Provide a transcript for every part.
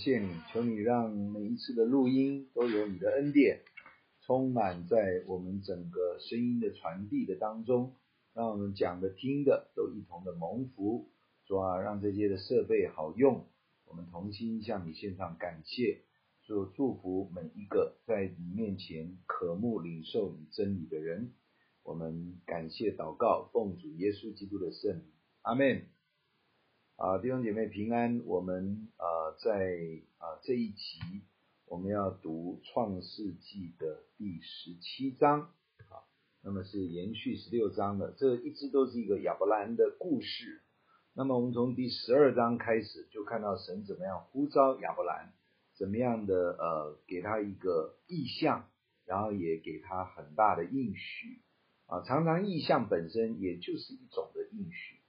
谢你，求你让每一次的录音都有你的恩典，充满在我们整个声音的传递的当中，让我们讲的听的都一同的蒙福。主啊，让这些的设备好用，我们同心向你献上感谢，祝祝福每一个在你面前渴慕领受你真理的人。我们感谢祷告，奉主耶稣基督的圣，阿门。啊，弟兄姐妹平安。我们啊，在啊这一集我们要读创世纪的第十七章啊，那么是延续十六章的，这一直都是一个亚伯兰的故事。那么我们从第十二章开始就看到神怎么样呼召亚伯兰，怎么样的呃给他一个意象，然后也给他很大的应许啊。常常意象本身也就是一种的应许。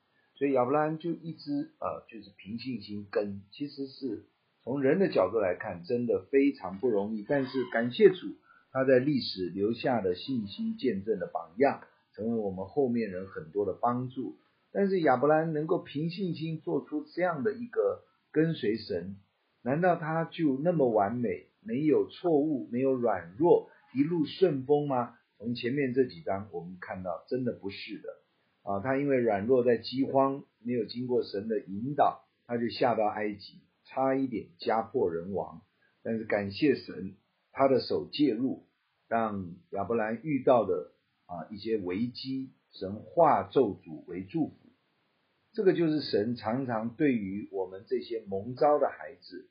所以亚伯兰就一直呃，就是凭信心跟，其实是从人的角度来看，真的非常不容易。但是感谢主，他在历史留下的信心见证的榜样，成为我们后面人很多的帮助。但是亚伯兰能够凭信心做出这样的一个跟随神，难道他就那么完美，没有错误，没有软弱，一路顺风吗？从前面这几章我们看到，真的不是的。啊，他因为软弱，在饥荒，没有经过神的引导，他就下到埃及，差一点家破人亡。但是感谢神，他的手介入，让亚伯兰遇到的啊一些危机，神化咒诅为祝福。这个就是神常常对于我们这些蒙召的孩子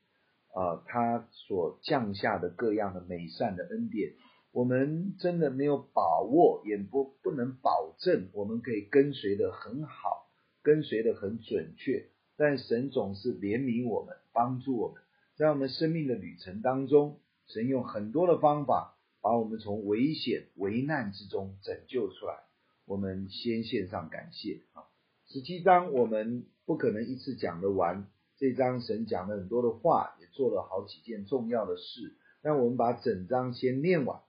啊，他所降下的各样的美善的恩典。我们真的没有把握，也不不能保证我们可以跟随的很好，跟随的很准确。但神总是怜悯我们，帮助我们，在我们生命的旅程当中，神用很多的方法把我们从危险、危难之中拯救出来。我们先献上感谢啊！十七章我们不可能一次讲得完，这章神讲了很多的话，也做了好几件重要的事。让我们把整章先念完。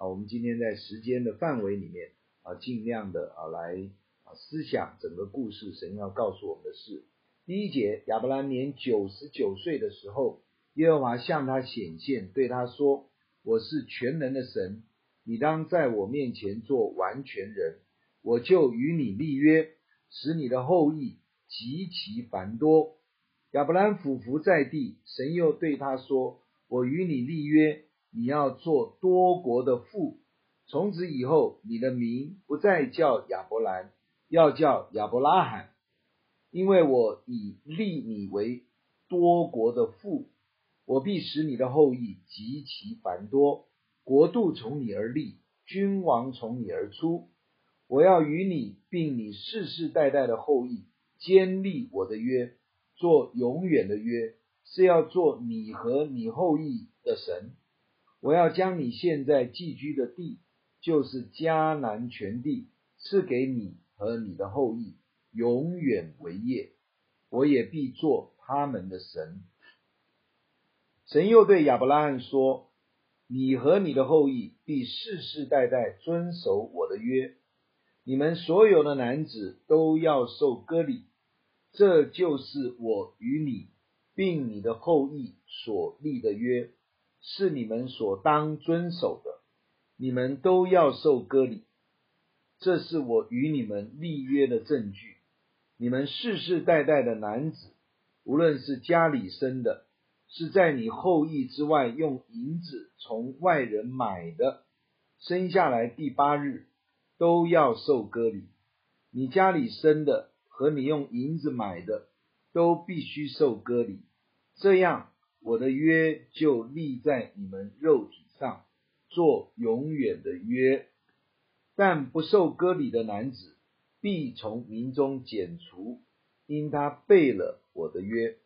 啊，我们今天在时间的范围里面啊，尽量的啊来啊思想整个故事，神要告诉我们的事。第一节，亚伯兰年九十九岁的时候，耶和华向他显现，对他说：“我是全能的神，你当在我面前做完全人，我就与你立约，使你的后裔极其繁多。”亚伯兰俯伏在地，神又对他说：“我与你立约。”你要做多国的父，从此以后，你的名不再叫亚伯兰，要叫亚伯拉罕，因为我已立你为多国的父，我必使你的后裔极其繁多，国度从你而立，君王从你而出。我要与你并你世世代代的后裔坚立我的约，做永远的约，是要做你和你后裔的神。我要将你现在寄居的地，就是迦南全地，赐给你和你的后裔，永远为业。我也必做他们的神。神又对亚伯拉罕说：“你和你的后裔必世世代代遵守我的约，你们所有的男子都要受割礼。这就是我与你并你的后裔所立的约。”是你们所当遵守的，你们都要受割礼，这是我与你们立约的证据。你们世世代代的男子，无论是家里生的，是在你后裔之外用银子从外人买的，生下来第八日都要受割礼。你家里生的和你用银子买的，都必须受割礼。这样。我的约就立在你们肉体上，做永远的约。但不受割礼的男子，必从民中剪除，因他背了我的约。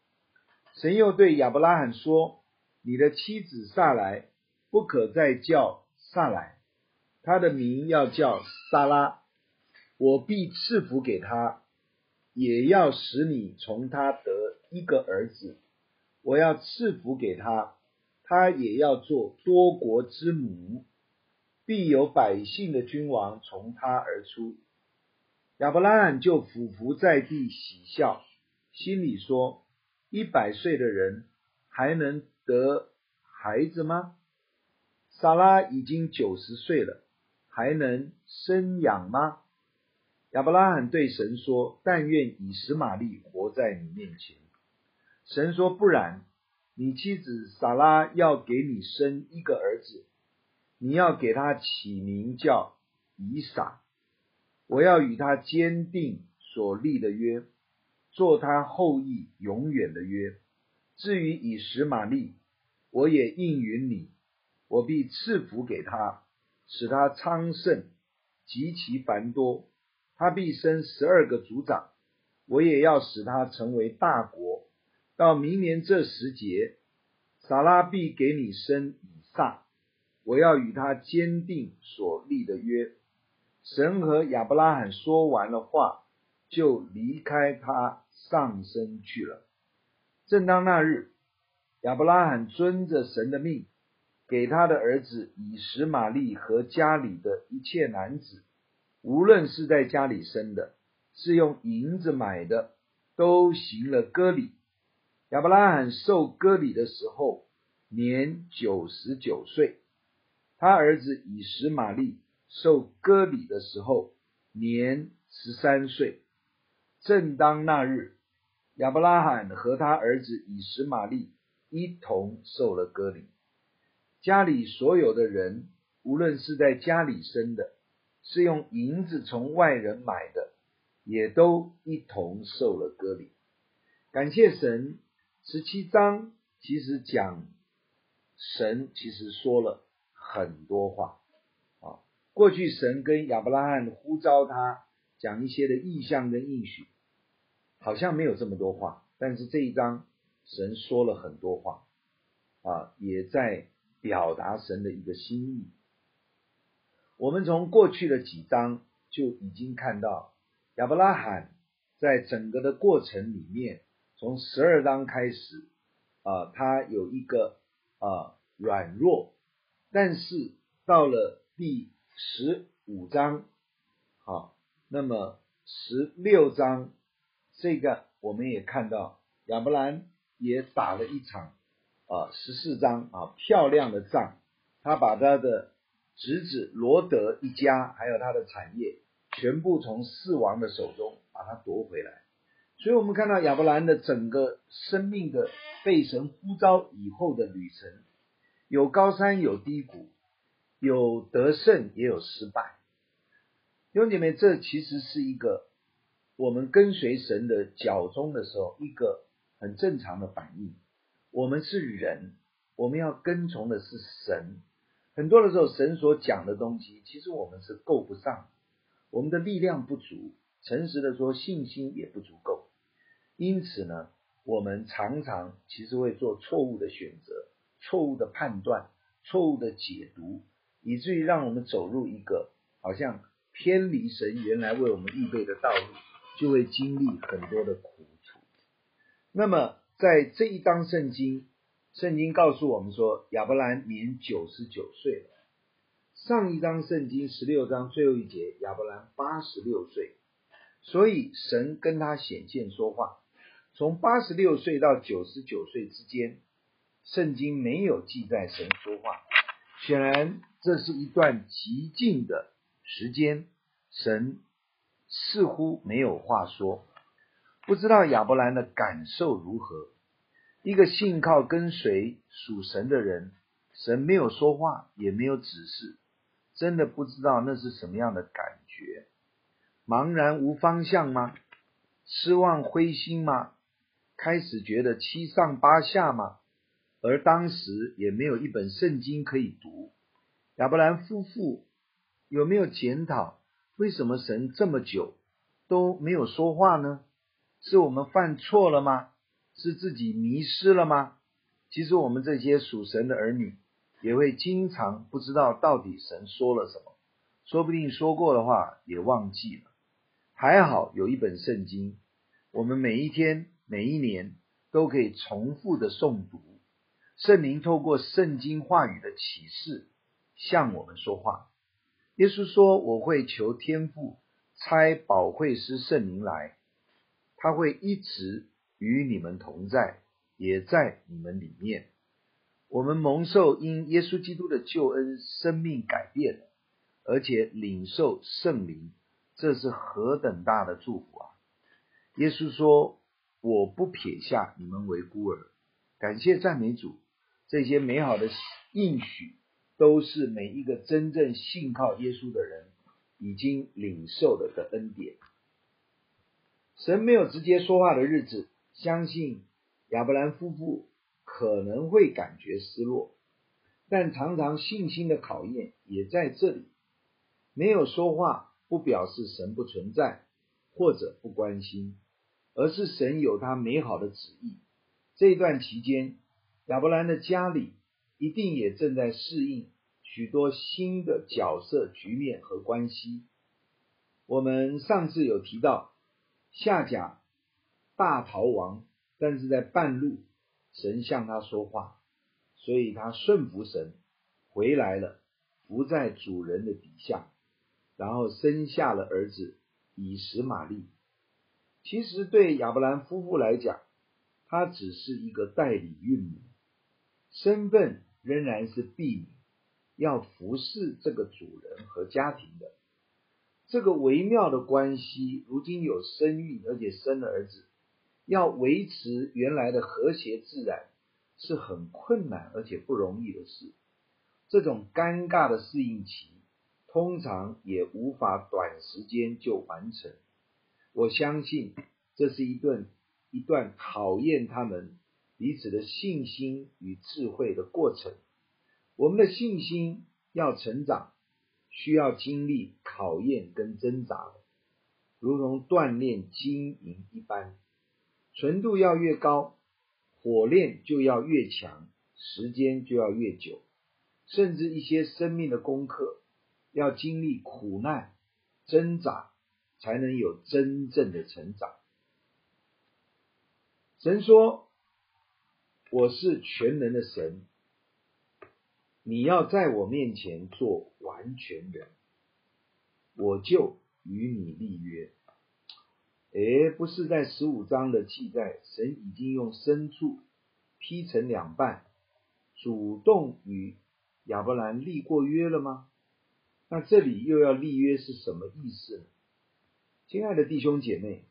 神又对亚伯拉罕说：“你的妻子撒莱不可再叫撒莱，她的名要叫撒拉。我必赐福给她，也要使你从她得一个儿子。”我要赐福给他，他也要做多国之母，必有百姓的君王从他而出。亚伯拉罕就俯伏在地喜笑，心里说：一百岁的人还能得孩子吗？撒拉已经九十岁了，还能生养吗？亚伯拉罕对神说：“但愿以实玛利活在你面前。”神说：“不然，你妻子撒拉要给你生一个儿子，你要给他起名叫以撒。我要与他坚定所立的约，做他后裔永远的约。至于以实玛利，我也应允你，我必赐福给他，使他昌盛，极其繁多。”他必生十二个族长，我也要使他成为大国。到明年这时节，撒拉必给你生以撒，我要与他坚定所立的约。神和亚伯拉罕说完了话，就离开他上身去了。正当那日，亚伯拉罕遵着神的命，给他的儿子以实玛利和家里的一切男子。无论是在家里生的，是用银子买的，都行了割礼。亚伯拉罕受割礼的时候，年九十九岁；他儿子以实玛利受割礼的时候，年十三岁。正当那日，亚伯拉罕和他儿子以实玛利一同受了割礼。家里所有的人，无论是在家里生的，是用银子从外人买的，也都一同受了割礼。感谢神，十七章其实讲神其实说了很多话啊。过去神跟亚伯拉罕呼召他讲一些的意象跟应许，好像没有这么多话，但是这一章神说了很多话啊，也在表达神的一个心意。我们从过去的几章就已经看到亚伯拉罕在整个的过程里面，从十二章开始啊，他有一个啊软弱，但是到了第十五章，好，那么十六章这个我们也看到亚伯兰也打了一场啊十四章啊漂亮的仗，他把他的。侄子罗德一家，还有他的产业，全部从四王的手中把他夺回来。所以，我们看到亚伯兰的整个生命的被神呼召以后的旅程，有高山，有低谷，有得胜，也有失败。兄弟们，这其实是一个我们跟随神的脚踪的时候，一个很正常的反应。我们是人，我们要跟从的是神。很多的时候，神所讲的东西，其实我们是够不上，我们的力量不足，诚实的说，信心也不足够。因此呢，我们常常其实会做错误的选择、错误的判断、错误的解读，以至于让我们走入一个好像偏离神原来为我们预备的道路，就会经历很多的苦楚。那么，在这一章圣经。圣经告诉我们说，亚伯兰年九十九岁了。上一章圣经十六章最后一节，亚伯兰八十六岁。所以神跟他显现说话。从八十六岁到九十九岁之间，圣经没有记载神说话。显然，这是一段极静的时间，神似乎没有话说。不知道亚伯兰的感受如何。一个信靠跟随属神的人，神没有说话，也没有指示，真的不知道那是什么样的感觉？茫然无方向吗？失望灰心吗？开始觉得七上八下吗？而当时也没有一本圣经可以读。亚伯兰夫妇有没有检讨，为什么神这么久都没有说话呢？是我们犯错了吗？是自己迷失了吗？其实我们这些属神的儿女，也会经常不知道到底神说了什么，说不定说过的话也忘记了。还好有一本圣经，我们每一天、每一年都可以重复的诵读，圣灵透过圣经话语的启示向我们说话。耶稣说：“我会求天父差保惠师圣灵来，他会一直。”与你们同在，也在你们里面。我们蒙受因耶稣基督的救恩，生命改变，而且领受圣灵，这是何等大的祝福啊！耶稣说：“我不撇下你们为孤儿。”感谢赞美主，这些美好的应许都是每一个真正信靠耶稣的人已经领受了的恩典。神没有直接说话的日子，相信亚伯兰夫妇。可能会感觉失落，但常常信心的考验也在这里。没有说话，不表示神不存在或者不关心，而是神有他美好的旨意。这段期间，亚伯兰的家里一定也正在适应许多新的角色、局面和关系。我们上次有提到夏甲大逃亡，但是在半路。神向他说话，所以他顺服神，回来了，伏在主人的底下，然后生下了儿子以实玛利。其实对亚伯兰夫妇来讲，他只是一个代理孕母，身份仍然是婢女，要服侍这个主人和家庭的。这个微妙的关系，如今有身孕，而且生了儿子。要维持原来的和谐自然是很困难而且不容易的事。这种尴尬的适应期，通常也无法短时间就完成。我相信这是一段一段考验他们彼此的信心与智慧的过程。我们的信心要成长，需要经历考验跟挣扎，如同锻炼金银一般。纯度要越高，火炼就要越强，时间就要越久，甚至一些生命的功课，要经历苦难、挣扎，才能有真正的成长。神说：“我是全能的神，你要在我面前做完全人，我就与你立约。”哎，不是在十五章的记载，神已经用牲畜劈成两半，主动与亚伯兰立过约了吗？那这里又要立约是什么意思呢？亲爱的弟兄姐妹，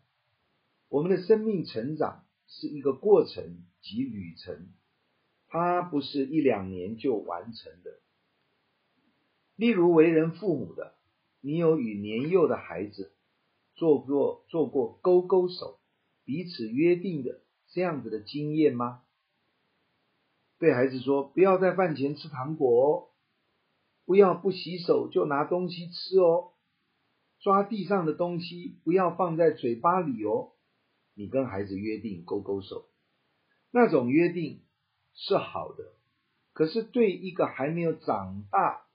我们的生命成长是一个过程及旅程，它不是一两年就完成的。例如为人父母的，你有与年幼的孩子。做过做过勾勾手，彼此约定的这样子的经验吗？对孩子说，不要在饭前吃糖果哦，不要不洗手就拿东西吃哦，抓地上的东西不要放在嘴巴里哦。你跟孩子约定勾勾手，那种约定是好的，可是对一个还没有长大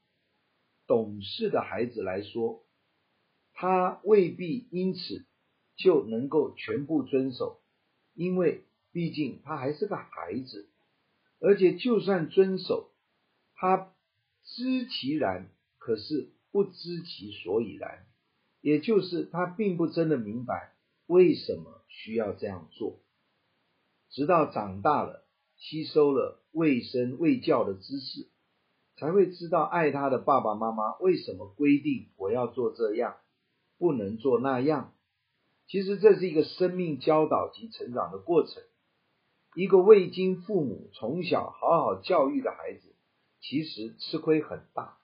懂事的孩子来说，他未必因此就能够全部遵守，因为毕竟他还是个孩子，而且就算遵守，他知其然，可是不知其所以然，也就是他并不真的明白为什么需要这样做，直到长大了，吸收了卫生卫教的知识，才会知道爱他的爸爸妈妈为什么规定我要做这样。不能做那样。其实这是一个生命教导及成长的过程。一个未经父母从小好好教育的孩子，其实吃亏很大，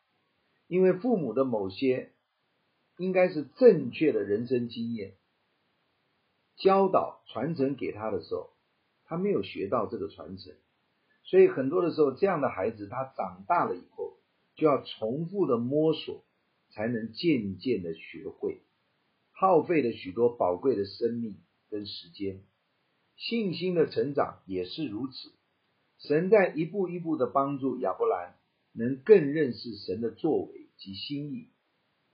因为父母的某些应该是正确的人生经验教导传承给他的时候，他没有学到这个传承，所以很多的时候，这样的孩子他长大了以后，就要重复的摸索。才能渐渐的学会，耗费了许多宝贵的生命跟时间，信心的成长也是如此。神在一步一步的帮助亚伯兰，能更认识神的作为及心意，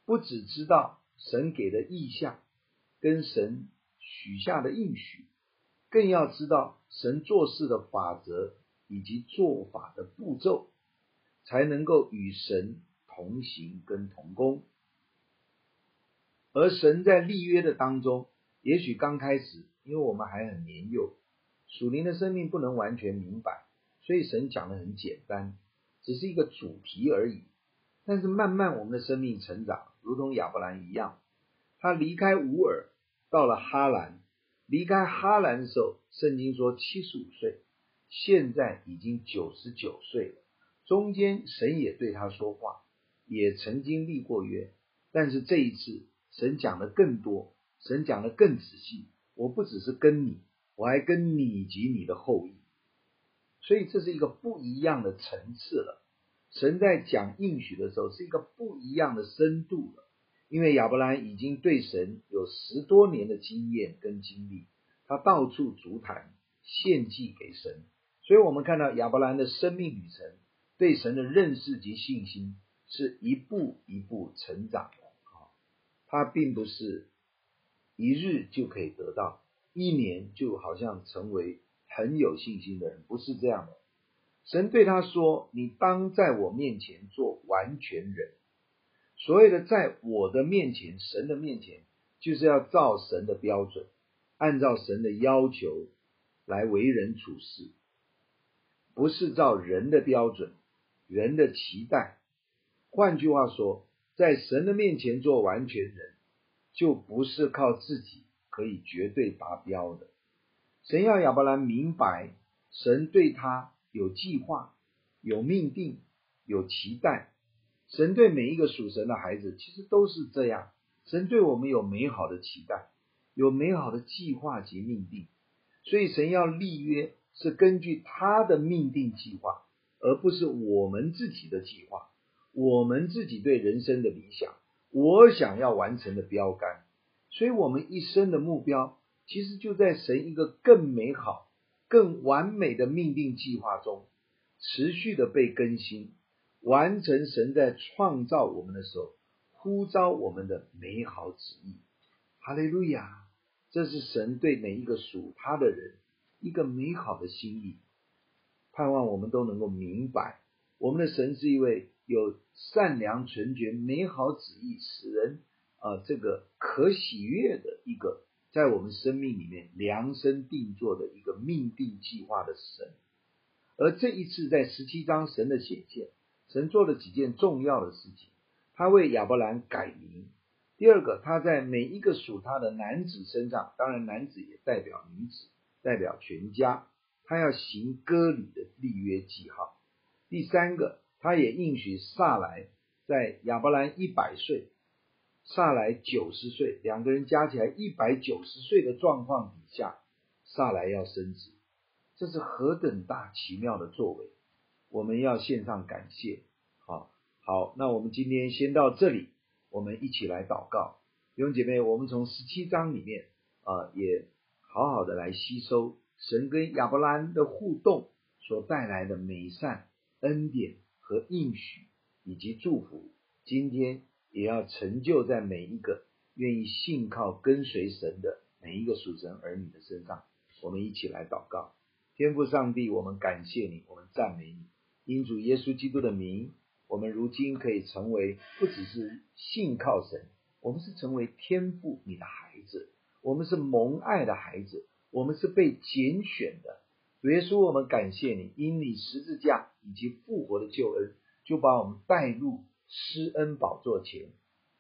不只知道神给的意象跟神许下的应许，更要知道神做事的法则以及做法的步骤，才能够与神。同行跟同工，而神在立约的当中，也许刚开始，因为我们还很年幼，属灵的生命不能完全明白，所以神讲的很简单，只是一个主题而已。但是慢慢我们的生命成长，如同亚伯兰一样，他离开乌尔，到了哈兰。离开哈兰的时候，圣经说七十五岁，现在已经九十九岁了。中间神也对他说话，也曾经立过约，但是这一次神讲的更多，神讲的更仔细。我不只是跟你，我还跟你及你的后裔。所以这是一个不一样的层次了。神在讲应许的时候，是一个不一样的深度了。因为亚伯兰已经对神有十多年的经验跟经历，他到处足坛献祭给神，所以我们看到亚伯兰的生命旅程，对神的认识及信心是一步一步成长的啊，他并不是一日就可以得到，一年就好像成为很有信心的人，不是这样的。神对他说：“你当在我面前做完全人。”所谓的在我的面前，神的面前，就是要照神的标准，按照神的要求来为人处事，不是照人的标准、人的期待。换句话说，在神的面前做完全人，就不是靠自己可以绝对达标的。神要亚伯兰明白，神对他有计划、有命定、有期待。神对每一个属神的孩子，其实都是这样。神对我们有美好的期待，有美好的计划及命定，所以神要立约，是根据他的命定计划，而不是我们自己的计划，我们自己对人生的理想，我想要完成的标杆。所以，我们一生的目标，其实就在神一个更美好、更完美的命定计划中，持续的被更新。完成神在创造我们的时候呼召我们的美好旨意，哈利路亚！这是神对每一个属他的人一个美好的心意，盼望我们都能够明白，我们的神是一位有善良、纯洁、美好旨意，使人啊、呃、这个可喜悦的一个，在我们生命里面量身定做的一个命定计划的神。而这一次在十七章神的显现。神做了几件重要的事情，他为亚伯兰改名。第二个，他在每一个属他的男子身上，当然男子也代表女子，代表全家，他要行割礼的立约记号。第三个，他也应许撒莱在亚伯兰一百岁，撒莱九十岁，两个人加起来一百九十岁的状况底下，撒莱要升职，这是何等大奇妙的作为！我们要献上感谢，好，好，那我们今天先到这里，我们一起来祷告。弟兄姐妹，我们从十七章里面啊，也好好的来吸收神跟亚伯兰的互动所带来的美善、恩典和应许以及祝福。今天也要成就在每一个愿意信靠跟随神的每一个属神儿女的身上。我们一起来祷告，天父上帝，我们感谢你，我们赞美你。因主耶稣基督的名，我们如今可以成为不只是信靠神，我们是成为天父你的孩子，我们是蒙爱的孩子，我们是被拣选的。主耶稣，我们感谢你，因你十字架以及复活的救恩，就把我们带入施恩宝座前，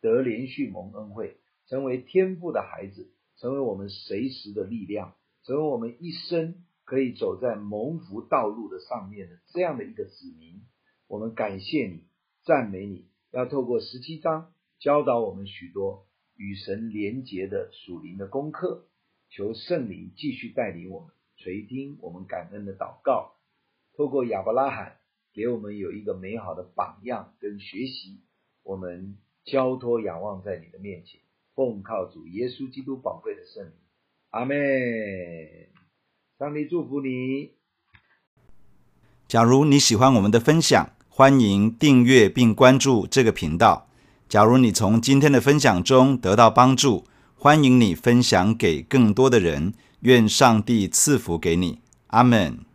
得连续蒙恩惠，成为天父的孩子，成为我们随时的力量，成为我们一生。可以走在蒙福道路的上面的这样的一个子民，我们感谢你，赞美你，要透过十七章教导我们许多与神连结的属灵的功课，求圣灵继续带领我们垂听我们感恩的祷告，透过亚伯拉罕给我们有一个美好的榜样跟学习，我们交托仰望在你的面前，奉靠主耶稣基督宝贵的圣名，阿门。上帝祝福你。假如你喜欢我们的分享，欢迎订阅并关注这个频道。假如你从今天的分享中得到帮助，欢迎你分享给更多的人。愿上帝赐福给你。阿门。